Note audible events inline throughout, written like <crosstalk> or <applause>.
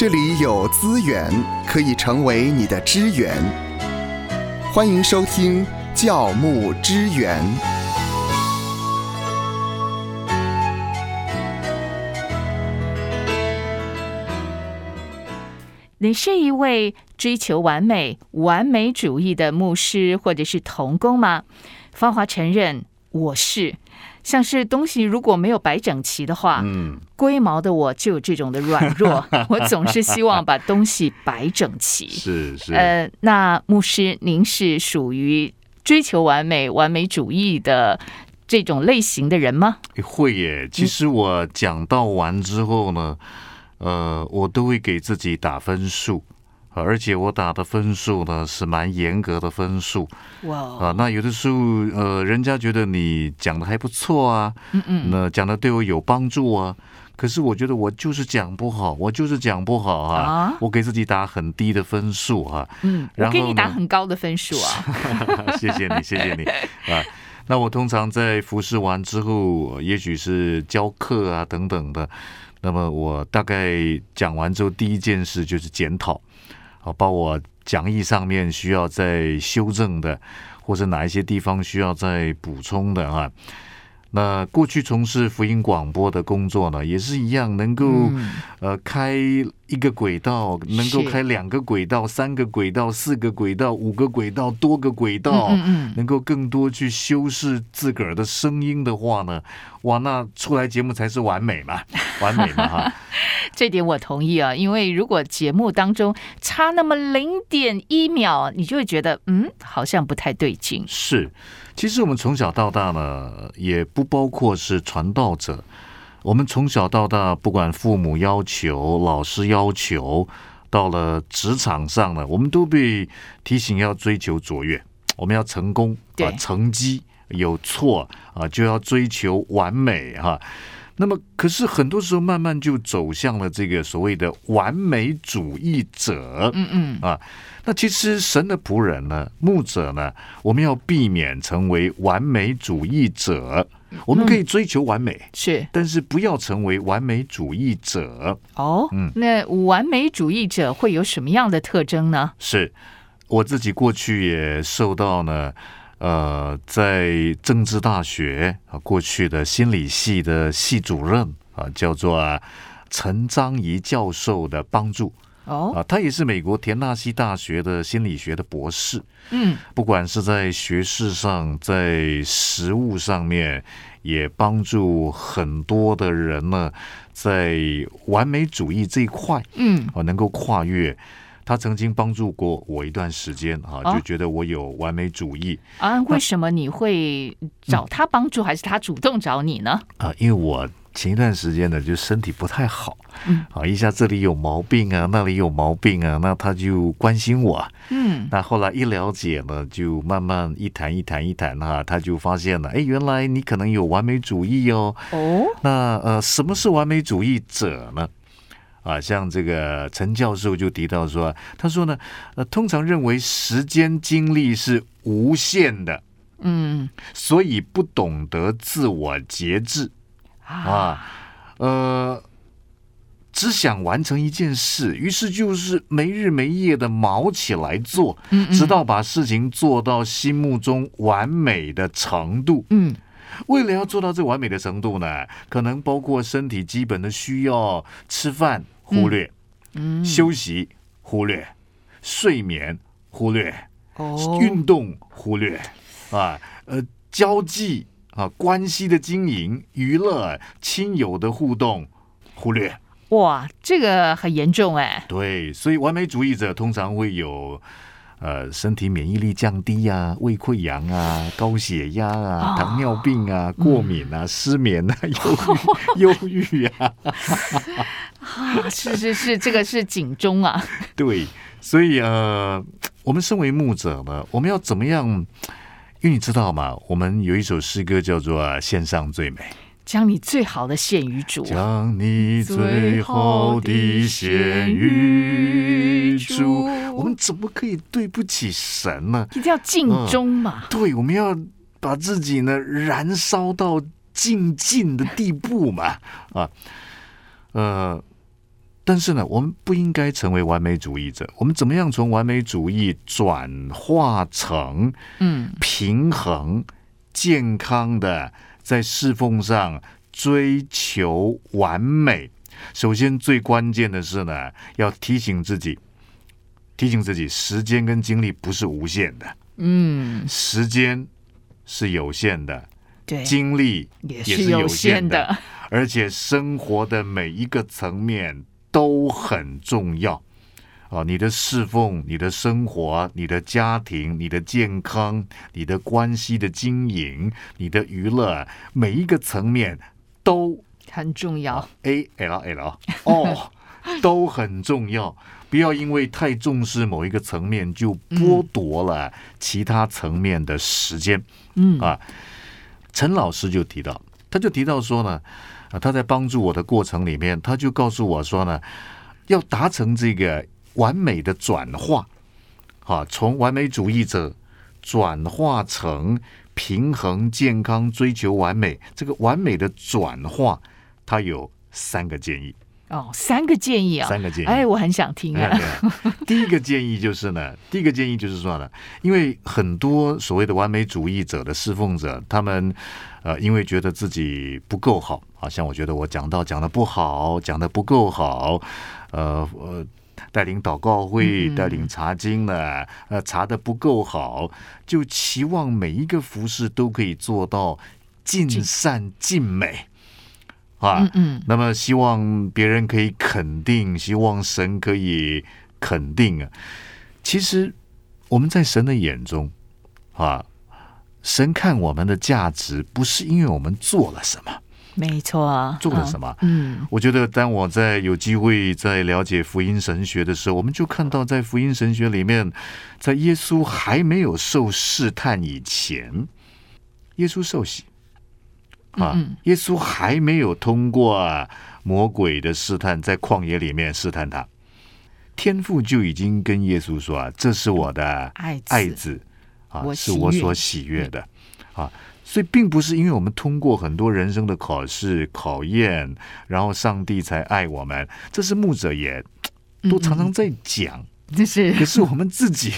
这里有资源可以成为你的支援。欢迎收听教牧支援。你是一位追求完美、完美主义的牧师或者是童工吗？芳华承认我是。像是东西如果没有摆整齐的话，嗯，龟毛的我就有这种的软弱，<laughs> 我总是希望把东西摆整齐。是是，呃，那牧师，您是属于追求完美、完美主义的这种类型的人吗？会耶。其实我讲到完之后呢，呃，我都会给自己打分数。而且我打的分数呢是蛮严格的分数，哇啊！那有的时候呃，人家觉得你讲的还不错啊，嗯嗯，那讲的对我有帮助啊，可是我觉得我就是讲不好，我就是讲不好啊，我给自己打很低的分数啊，嗯，我给你打很高的分数啊，<laughs> 谢谢你，谢谢你 <laughs> 啊。那我通常在服侍完之后，也许是教课啊等等的，那么我大概讲完之后，第一件事就是检讨。好，包括讲义上面需要再修正的，或者哪一些地方需要再补充的啊？那过去从事福音广播的工作呢，也是一样，能够呃开一个轨道，能够开两个轨道、三个轨道、四个轨道、五个轨道、多个轨道，嗯能够更多去修饰自个儿的声音的话呢，哇，那出来节目才是完美嘛，<laughs> 完美嘛哈。这点我同意啊，因为如果节目当中差那么零点一秒，你就会觉得嗯，好像不太对劲。是。其实我们从小到大呢，也不包括是传道者。我们从小到大，不管父母要求、老师要求，到了职场上呢，我们都被提醒要追求卓越，我们要成功啊，成绩有错啊，就要追求完美哈。那么，可是很多时候慢慢就走向了这个所谓的完美主义者。嗯嗯啊，那其实神的仆人呢，牧者呢，我们要避免成为完美主义者。我们可以追求完美，是，但是不要成为完美主义者。哦，嗯，那完美主义者会有什么样的特征呢？是我自己过去也受到呢。呃，在政治大学啊，过去的心理系的系主任啊，叫做陈章仪教授的帮助哦，啊，他也是美国田纳西大学的心理学的博士。嗯，不管是在学识上，在实务上面，也帮助很多的人呢，在完美主义这一块，嗯，啊，能够跨越。他曾经帮助过我一段时间啊，就觉得我有完美主义啊。为什么你会找他帮助，还是他主动找你呢？啊，因为我前一段时间呢，就身体不太好，嗯，啊，一下这里有毛病啊，那里有毛病啊，那他就关心我，嗯，那后来一了解呢，就慢慢一谈一谈一谈哈，他就发现了，哎，原来你可能有完美主义哦。哦，那呃，什么是完美主义者呢？啊，像这个陈教授就提到说，他说呢，呃，通常认为时间精力是无限的，嗯，所以不懂得自我节制啊，呃，只想完成一件事，于是就是没日没夜的忙起来做，直到把事情做到心目中完美的程度，嗯。为了要做到这完美的程度呢，可能包括身体基本的需要，吃饭忽略，嗯，休息忽略，睡眠忽略，哦，运动忽略，啊，呃，交际啊，关系的经营，娱乐，亲友的互动忽略。哇，这个很严重哎。对，所以完美主义者通常会有。呃，身体免疫力降低啊，胃溃疡啊，高血压啊，糖尿病啊，过敏啊，失眠啊，<laughs> 忧郁忧郁啊，<laughs> 啊，是是是，这个是警钟啊。对，所以呃，我们身为牧者呢，我们要怎么样？因为你知道吗？我们有一首诗歌叫做《线上最美》。将你最好的献于主，将你最好的献于主。我们怎么可以对不起神呢？一定要尽忠嘛。对，我们要把自己呢燃烧到尽尽的地步嘛。啊，呃。但是呢，我们不应该成为完美主义者。我们怎么样从完美主义转化成嗯平衡、健康的在侍奉上追求完美？首先，最关键的是呢，要提醒自己，提醒自己，时间跟精力不是无限的。嗯，时间是有限的，对，精力也是有限的，而且生活的每一个层面都很重要。啊，你的侍奉、你的生活、你的家庭、你的健康、你的关系的经营、你的娱乐，每一个层面都。很重要，A L L 哦，<laughs> 都很重要。不要因为太重视某一个层面，就剥夺了其他层面的时间。嗯啊，陈老师就提到，他就提到说呢，啊，他在帮助我的过程里面，他就告诉我说呢，要达成这个完美的转化，啊，从完美主义者转化成平衡、健康、追求完美，这个完美的转化。他有三个建议哦，三个建议啊，三个建议。哎，我很想听啊。第一个建议就是呢，<laughs> 第一个建议就是说呢，因为很多所谓的完美主义者的侍奉者，他们呃，因为觉得自己不够好，好像我觉得我讲到讲的不好，讲的不够好，呃呃，带领祷告会、带领查经呢，呃，查的不够好，就期望每一个服饰都可以做到尽善尽美。啊，嗯，那么希望别人可以肯定，希望神可以肯定啊。其实我们在神的眼中，啊，神看我们的价值不是因为我们做了什么，没错，做了什么。嗯，我觉得当我在有机会在了解福音神学的时候，我们就看到在福音神学里面，在耶稣还没有受试探以前，耶稣受洗。啊，耶稣还没有通过魔鬼的试探，在旷野里面试探他，天父就已经跟耶稣说：“啊，这是我的爱子，啊，是我所喜悦的。”啊，所以并不是因为我们通过很多人生的考试考验，然后上帝才爱我们。这是牧者也都常常在讲，<laughs> 是。<laughs> 可是我们自己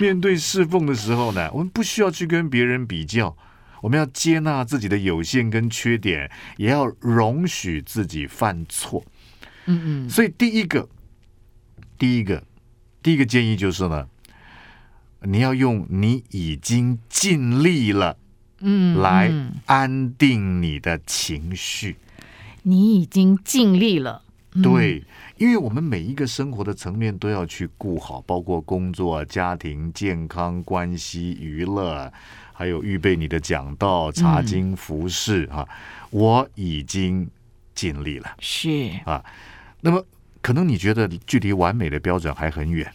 面对侍奉的时候呢，我们不需要去跟别人比较。我们要接纳自己的有限跟缺点，也要容许自己犯错。嗯嗯。所以第一个，第一个，第一个建议就是呢，你要用你已经尽力了，嗯，来安定你的情绪。你已经尽力了。对，因为我们每一个生活的层面都要去顾好，包括工作、家庭、健康、关系、娱乐。还有预备你的讲道、查经、服饰啊，我已经尽力了。是啊，那么可能你觉得距离完美的标准还很远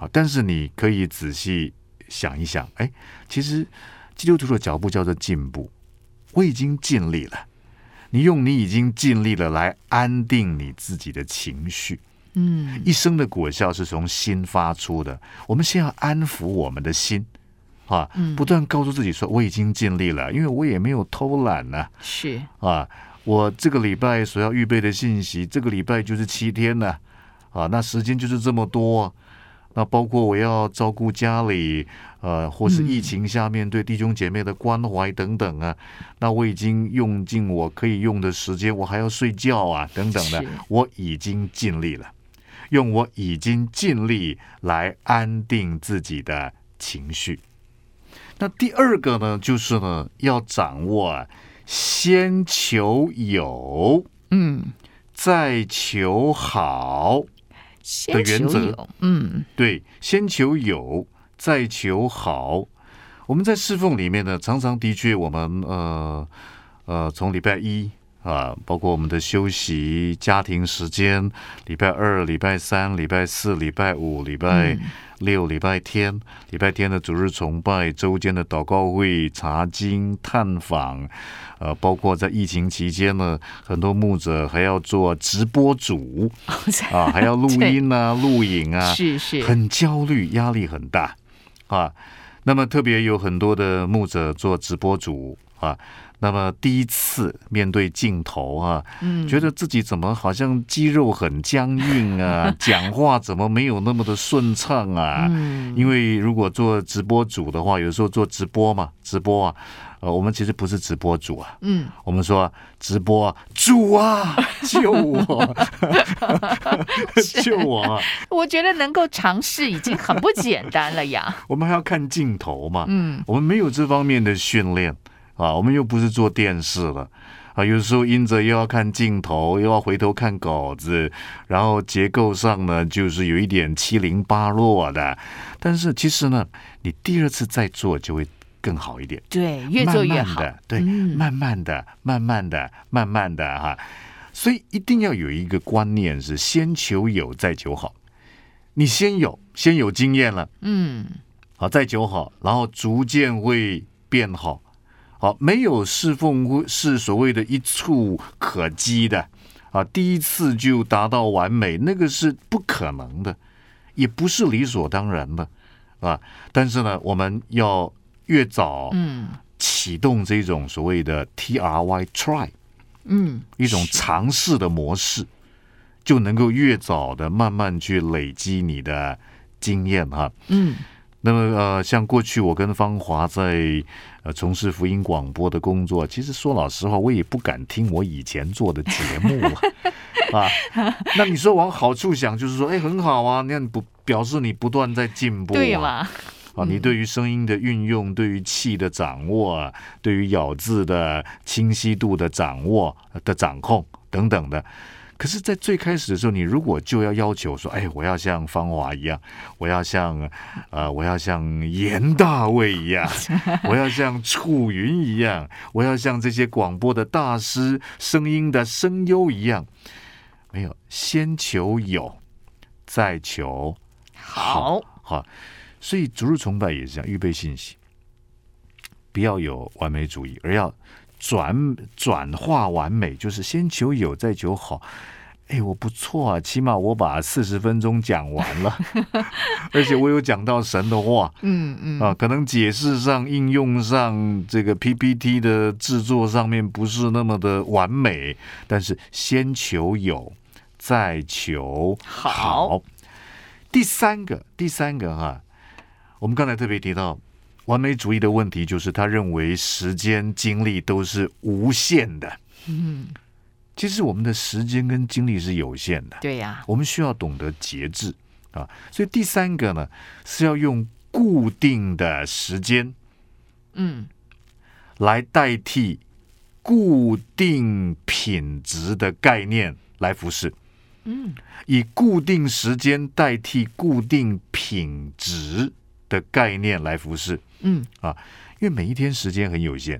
啊，但是你可以仔细想一想，哎，其实基督徒的脚步叫做进步。我已经尽力了，你用你已经尽力了来安定你自己的情绪。嗯，一生的果效是从心发出的，我们先要安抚我们的心。啊，不断告诉自己说我已经尽力了，因为我也没有偷懒呢。是啊，我这个礼拜所要预备的信息，这个礼拜就是七天呢。啊，那时间就是这么多。那包括我要照顾家里，呃，或是疫情下面对弟兄姐妹的关怀等等啊。那我已经用尽我可以用的时间，我还要睡觉啊，等等的。我已经尽力了，用我已经尽力来安定自己的情绪。那第二个呢，就是呢，要掌握先求有，嗯，再求好的原则。嗯，对，先求有，再求好。我们在侍奉里面呢，常常的确，我们呃呃，从礼拜一。啊，包括我们的休息、家庭时间，礼拜二、礼拜三、礼拜四、礼拜五、礼拜六、礼拜天，礼拜天的主日崇拜，周间的祷告会、查经、探访，呃，包括在疫情期间呢，很多牧者还要做直播主啊，还要录音啊、<laughs> 录影啊，是是，很焦虑，压力很大啊。那么特别有很多的牧者做直播主啊。那么第一次面对镜头啊，嗯，觉得自己怎么好像肌肉很僵硬啊，<laughs> 讲话怎么没有那么的顺畅啊？嗯，因为如果做直播主的话，有时候做直播嘛，直播啊，呃，我们其实不是直播主啊，嗯，我们说直播啊，主啊，救我，<laughs> 救我！我觉得能够尝试已经很不简单了呀。<laughs> 我们还要看镜头嘛，嗯，我们没有这方面的训练。啊，我们又不是做电视了啊！有时候因着又要看镜头，又要回头看稿子，然后结构上呢，就是有一点七零八落的。但是其实呢，你第二次再做就会更好一点。对，越做越好。对，慢慢的，慢慢的，慢慢的哈。所以一定要有一个观念是先求有，再求好。你先有，先有经验了，嗯，好，再求好，然后逐渐会变好。好，没有侍奉是所谓的一触可及的啊！第一次就达到完美，那个是不可能的，也不是理所当然的啊！但是呢，我们要越早嗯启动这种所谓的 T R Y try 嗯一种尝试的模式，就能够越早的慢慢去累积你的经验哈嗯。那么呃，像过去我跟芳华在呃从事福音广播的工作，其实说老实话，我也不敢听我以前做的节目啊。<laughs> 那你说往好处想，就是说，哎，很好啊，那不表示你不断在进步，对嘛？啊，你对于声音的运用，对于气的掌握，对于咬字的清晰度的掌握的掌控等等的。可是，在最开始的时候，你如果就要要求说：“哎，我要像芳华一样，我要像呃，我要像严大卫一样，<laughs> 我要像楚云一样，我要像这些广播的大师、声音的声优一样。”没有，先求有，再求好。好，所以逐日崇拜也是这样，预备信息，不要有完美主义，而要。转转化完美，就是先求有，再求好。哎，我不错啊，起码我把四十分钟讲完了，<laughs> 而且我有讲到神的话。嗯嗯啊，可能解释上、应用上，这个 PPT 的制作上面不是那么的完美，但是先求有，再求好。第三个，第三个哈，我们刚才特别提到。完美主义的问题就是，他认为时间、精力都是无限的。嗯，其实我们的时间跟精力是有限的。对呀，我们需要懂得节制啊。所以第三个呢，是要用固定的时间，嗯，来代替固定品质的概念来服侍。嗯，以固定时间代替固定品质。的概念来服侍，嗯啊，因为每一天时间很有限，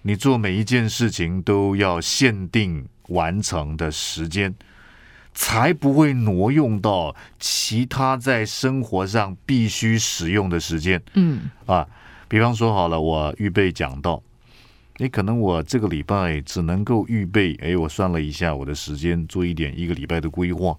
你做每一件事情都要限定完成的时间，才不会挪用到其他在生活上必须使用的时间。嗯啊，比方说好了，我预备讲到，你可能我这个礼拜只能够预备，哎，我算了一下我的时间，做一点一个礼拜的规划。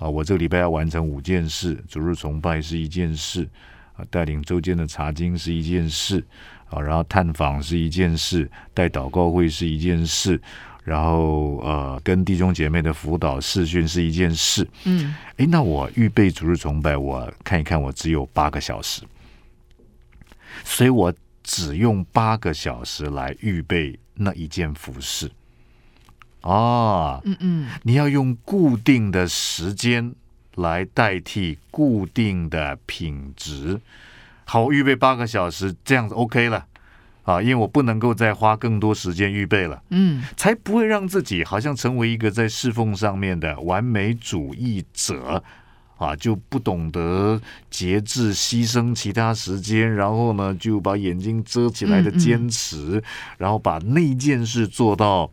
啊，我这个礼拜要完成五件事：主日崇拜是一件事，啊，带领周间的查经是一件事，啊，然后探访是一件事，带祷告会是一件事，然后呃，跟弟兄姐妹的辅导视讯是一件事。嗯，诶，那我预备主日崇拜，我看一看，我只有八个小时，所以我只用八个小时来预备那一件服饰。啊，嗯嗯，你要用固定的时间来代替固定的品质。好，预备八个小时，这样子 OK 了啊，因为我不能够再花更多时间预备了，嗯，才不会让自己好像成为一个在侍奉上面的完美主义者啊，就不懂得节制、牺牲其他时间，然后呢就把眼睛遮起来的坚持，然后把那件事做到。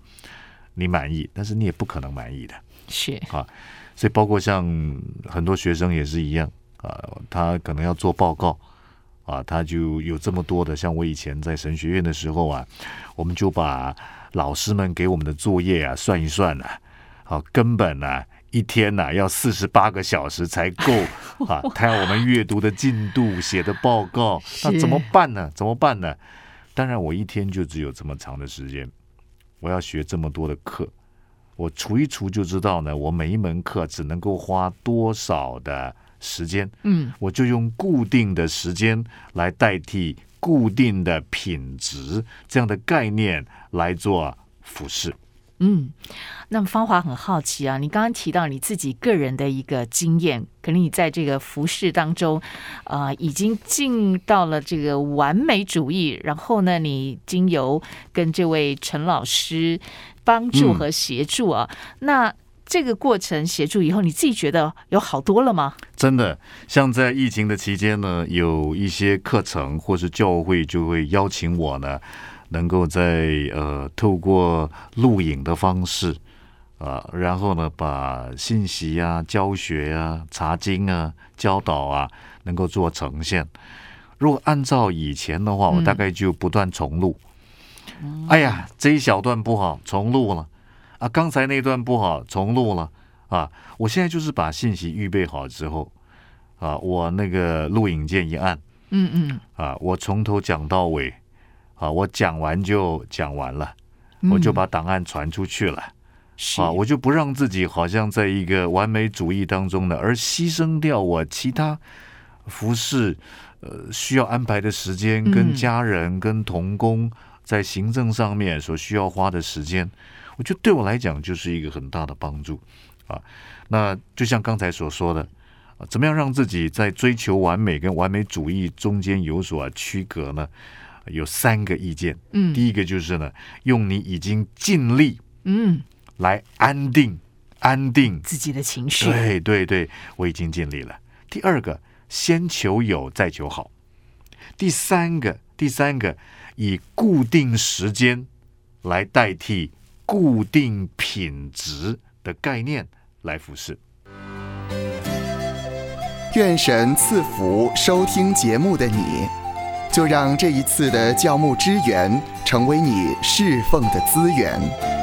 你满意，但是你也不可能满意的，是啊，所以包括像很多学生也是一样啊，他可能要做报告啊，他就有这么多的，像我以前在神学院的时候啊，我们就把老师们给我们的作业啊算一算啊，好，根本呢一天呢要四十八个小时才够啊，<laughs> 他要我们阅读的进度、写的报告，那怎么办呢？怎么办呢？当然我一天就只有这么长的时间，我要学这么多的课，我除一除就知道呢，我每一门课只能够花多少的时间，嗯，我就用固定的时间来代替固定的品质这样的概念来做服饰。嗯，那么芳华很好奇啊，你刚刚提到你自己个人的一个经验，可能你在这个服饰当中，啊，已经进到了这个完美主义，然后呢，你经由跟这位陈老师帮助和协助啊，那这个过程协助以后，你自己觉得有好多了吗？真的，像在疫情的期间呢，有一些课程或是教会就会邀请我呢。能够在呃透过录影的方式啊，然后呢把信息啊、教学啊、查经啊、教导啊，能够做呈现。如果按照以前的话，我大概就不断重录。哎呀，这一小段不好，重录了啊！刚才那段不好，重录了啊！我现在就是把信息预备好之后啊，我那个录影键一按，嗯嗯，啊，我从头讲到尾。啊，我讲完就讲完了，我就把档案传出去了。啊，我就不让自己好像在一个完美主义当中呢，而牺牲掉我其他服饰呃需要安排的时间，跟家人、跟童工在行政上面所需要花的时间，我觉得对我来讲就是一个很大的帮助啊。那就像刚才所说的，怎么样让自己在追求完美跟完美主义中间有所区隔呢？有三个意见，嗯，第一个就是呢，用你已经尽力，嗯，来安定安定自己的情绪，对对对，我已经尽力了。第二个，先求有再求好。第三个，第三个，以固定时间来代替固定品质的概念来服侍。愿神赐福收听节目的你。就让这一次的教牧支援成为你侍奉的资源。